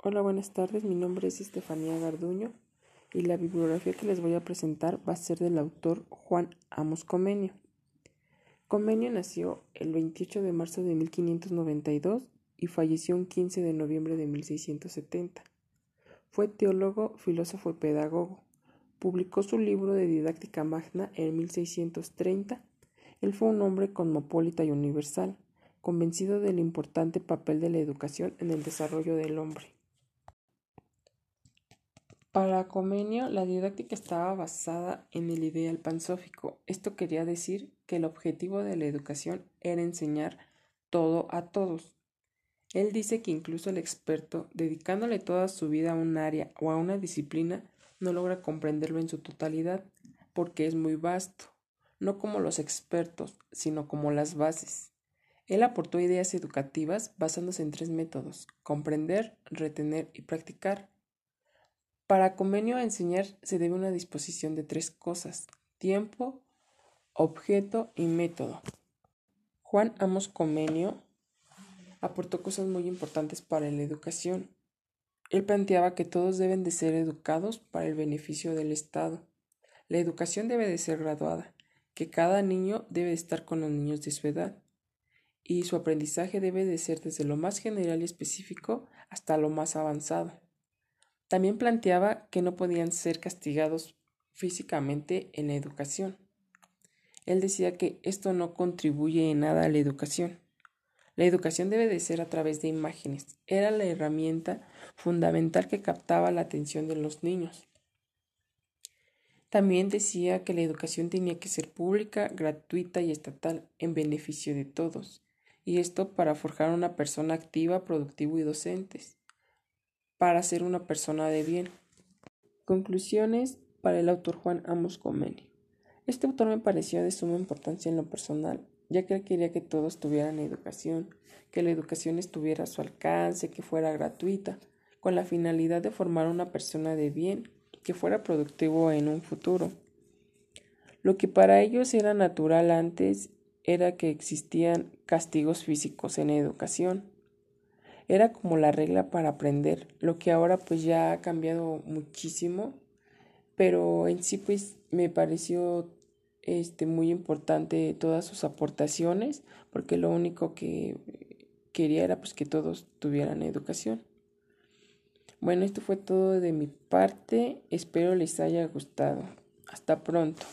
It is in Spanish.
Hola, buenas tardes. Mi nombre es Estefanía Garduño y la bibliografía que les voy a presentar va a ser del autor Juan Amos Comenio. Comenio nació el 28 de marzo de 1592 y falleció un 15 de noviembre de 1670. Fue teólogo, filósofo y pedagogo. Publicó su libro de didáctica magna en 1630. Él fue un hombre cosmopolita y universal convencido del importante papel de la educación en el desarrollo del hombre. Para Comenio, la didáctica estaba basada en el ideal pansófico. Esto quería decir que el objetivo de la educación era enseñar todo a todos. Él dice que incluso el experto, dedicándole toda su vida a un área o a una disciplina, no logra comprenderlo en su totalidad, porque es muy vasto, no como los expertos, sino como las bases. Él aportó ideas educativas basándose en tres métodos, comprender, retener y practicar. Para convenio a enseñar se debe una disposición de tres cosas, tiempo, objeto y método. Juan Amos Comenio aportó cosas muy importantes para la educación. Él planteaba que todos deben de ser educados para el beneficio del Estado. La educación debe de ser graduada, que cada niño debe de estar con los niños de su edad y su aprendizaje debe de ser desde lo más general y específico hasta lo más avanzado. También planteaba que no podían ser castigados físicamente en la educación. Él decía que esto no contribuye en nada a la educación. La educación debe de ser a través de imágenes. Era la herramienta fundamental que captaba la atención de los niños. También decía que la educación tenía que ser pública, gratuita y estatal en beneficio de todos y esto para forjar una persona activa, productiva y docentes, para ser una persona de bien. Conclusiones para el autor Juan Amos Comenio. Este autor me pareció de suma importancia en lo personal, ya que él quería que todos tuvieran educación, que la educación estuviera a su alcance, que fuera gratuita, con la finalidad de formar una persona de bien, que fuera productivo en un futuro. Lo que para ellos era natural antes era que existían castigos físicos en educación. Era como la regla para aprender, lo que ahora pues ya ha cambiado muchísimo, pero en sí pues me pareció este muy importante todas sus aportaciones, porque lo único que quería era pues que todos tuvieran educación. Bueno, esto fue todo de mi parte, espero les haya gustado. Hasta pronto.